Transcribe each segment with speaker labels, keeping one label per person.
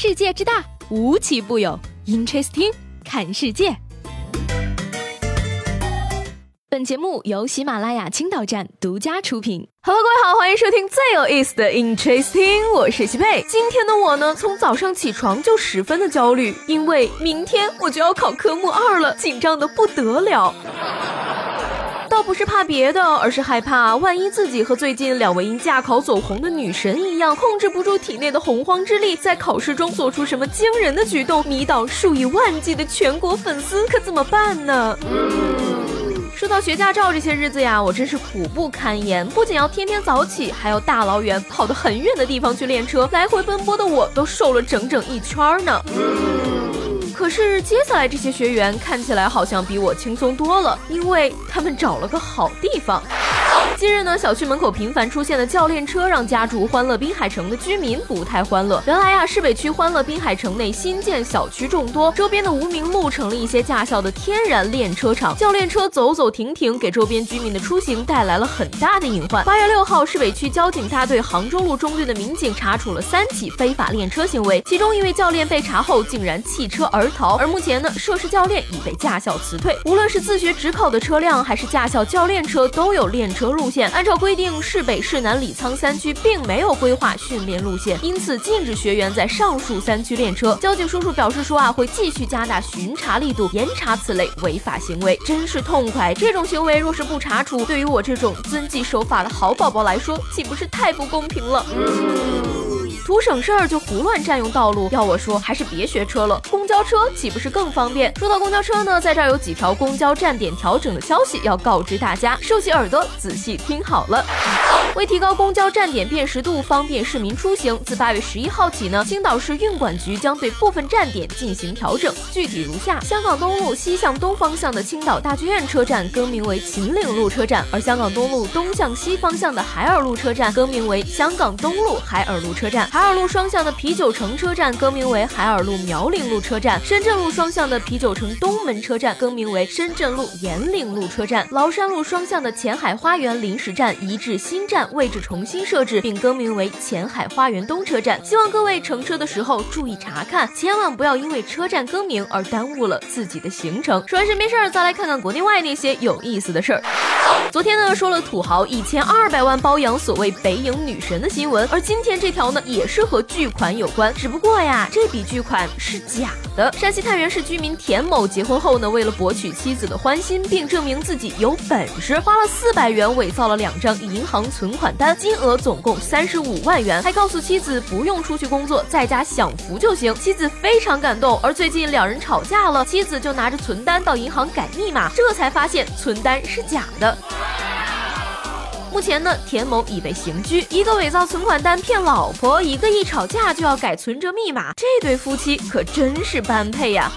Speaker 1: 世界之大，无奇不有。Interesting，看世界。本节目由喜马拉雅青岛站独家出品。
Speaker 2: Hello，各位好，欢迎收听最有意思的 Interesting，我是西佩。今天的我呢，从早上起床就十分的焦虑，因为明天我就要考科目二了，紧张的不得了。倒不是怕别的，而是害怕万一自己和最近两位因驾考走红的女神一样，控制不住体内的洪荒之力，在考试中做出什么惊人的举动，迷倒数以万计的全国粉丝，可怎么办呢？说到学驾照这些日子呀，我真是苦不堪言，不仅要天天早起，还要大老远跑得很远的地方去练车，来回奔波的我都瘦了整整一圈呢。可是接下来这些学员看起来好像比我轻松多了，因为他们找了个好地方。近日呢，小区门口频繁出现的教练车，让家住欢乐滨海城的居民不太欢乐。原来呀，市北区欢乐滨海城内新建小区众多，周边的无名路成了一些驾校的天然练车场，教练车走走停停，给周边居民的出行带来了很大的隐患。八月六号，市北区交警大队杭州路中队的民警查处了三起非法练车行为，其中一位教练被查后竟然弃车而逃，而目前呢，涉事教练已被驾校辞退。无论是自学直考的车辆，还是驾校教练车，都有练车路线。按照规定，市北、市南、李沧三区并没有规划训练路线，因此禁止学员在上述三区练车。交警叔叔表示说啊，会继续加大巡查力度，严查此类违法行为。真是痛快！这种行为若是不查处，对于我这种遵纪守法的好宝宝来说，岂不是太不公平了？图省事儿就胡乱占用道路，要我说还是别学车了。公交车岂不是更方便？说到公交车呢，在这儿有几条公交站点调整的消息要告知大家，竖起耳朵仔细听好了。为提高公交站点辨识度，方便市民出行，自八月十一号起呢，青岛市运管局将对部分站点进行调整，具体如下：香港东路西向东方向的青岛大剧院车站更名为秦岭路车站，而香港东路东向西方向的海尔路车站更名为香港东路海尔路车站。海尔路双向的啤酒城车站更名为海尔路苗岭路车站，深圳路双向的啤酒城东门车站更名为深圳路延岭路车站，崂山路双向的前海花园临时站移至新站，位置重新设置并更名为前海花园东车站。希望各位乘车的时候注意查看，千万不要因为车站更名而耽误了自己的行程。说完身边事儿，再来看看国内外那些有意思的事儿。昨天呢说了土豪一千二百万包养所谓北影女神的新闻，而今天这条呢也是和巨款有关，只不过呀这笔巨款是假的。山西太原市居民田某结婚后呢，为了博取妻子的欢心，并证明自己有本事，花了四百元伪造了两张银行存款单，金额总共三十五万元，还告诉妻子不用出去工作，在家享福就行。妻子非常感动，而最近两人吵架了，妻子就拿着存单到银行改密码，这才发现存单是假的。目前呢，田某已被刑拘。一个伪造存款单骗老婆，一个一吵架就要改存折密码，这对夫妻可真是般配呀。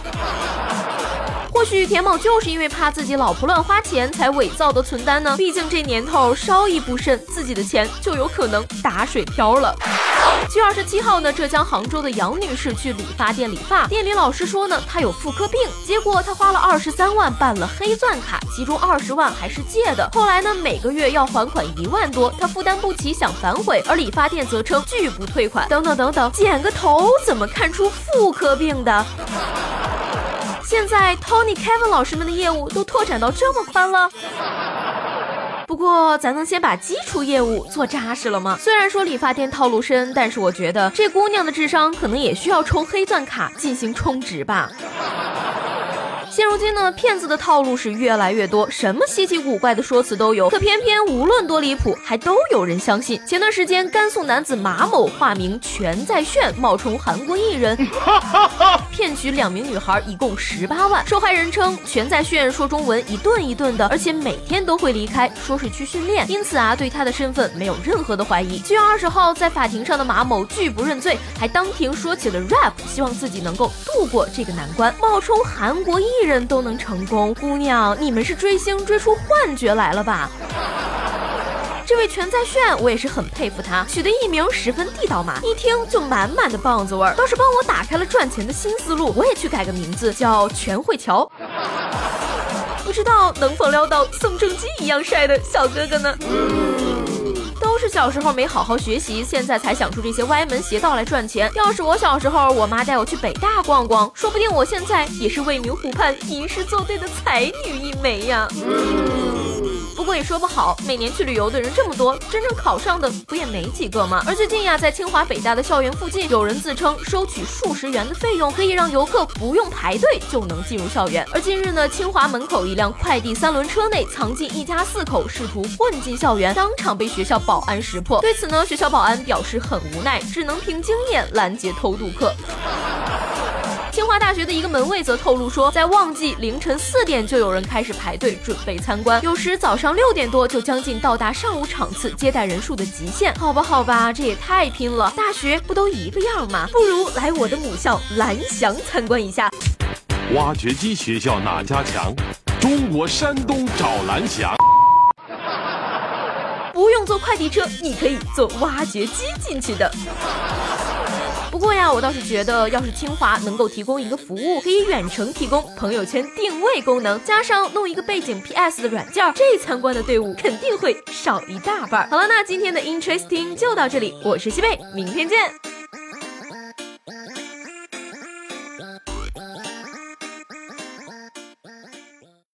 Speaker 2: 或许田某就是因为怕自己老婆乱花钱才伪造的存单呢？毕竟这年头稍一不慎，自己的钱就有可能打水漂了。七月二十七号呢，浙江杭州的杨女士去理发店理发，店里老师说呢，她有妇科病，结果她花了二十三万办了黑钻卡，其中二十万还是借的。后来呢，每个月要还款一万多，她负担不起，想反悔，而理发店则称拒不退款。等等等等，剪个头怎么看出妇科病的？现在 Tony Kevin 老师们的业务都拓展到这么宽了。不过，咱能先把基础业务做扎实了吗？虽然说理发店套路深，但是我觉得这姑娘的智商可能也需要充黑钻卡进行充值吧。现如今呢，骗子的套路是越来越多，什么稀奇古怪的说辞都有。可偏偏无论多离谱，还都有人相信。前段时间，甘肃男子马某化名全在炫，冒充韩国艺人，骗取两名女孩，一共十八万。受害人称，全在炫说中文一顿一顿的，而且每天都会离开，说是去训练，因此啊，对他的身份没有任何的怀疑。七月二十号，在法庭上的马某拒不认罪，还当庭说起了 rap，希望自己能够度过这个难关。冒充韩国艺人都能成功，姑娘，你们是追星追出幻觉来了吧？这位全在炫，我也是很佩服他，取的艺名十分地道嘛，一听就满满的棒子味儿，倒是帮我打开了赚钱的新思路，我也去改个名字叫全慧乔。不知道能否撩到宋仲基一样帅的小哥哥呢？都是小时候没好好学习，现在才想出这些歪门邪道来赚钱。要是我小时候，我妈带我去北大逛逛，说不定我现在也是未名湖畔吟诗作对的才女一枚呀。不过也说不好，每年去旅游的人这么多，真正考上的不也没几个吗？而最近呀，在清华北大的校园附近，有人自称收取数十元的费用，可以让游客不用排队就能进入校园。而近日呢，清华门口一辆快递三轮车内藏进一家四口，试图混进校园，当场被学校保安识破。对此呢，学校保安表示很无奈，只能凭经验拦截偷渡客。清华大学的一个门卫则透露说，在旺季凌晨四点就有人开始排队准备参观，有时早上六点多就将近到达上午场次接待人数的极限。好吧，好吧，这也太拼了！大学不都一个样吗？不如来我的母校蓝翔参观一下。
Speaker 3: 挖掘机学校哪家强？中国山东找蓝翔。
Speaker 2: 不用坐快递车，你可以坐挖掘机进去的。不过呀，我倒是觉得，要是清华能够提供一个服务，可以远程提供朋友圈定位功能，加上弄一个背景 PS 的软件，这参观的队伍肯定会少一大半。好了，那今天的 Interesting 就到这里，我是西贝，明天见。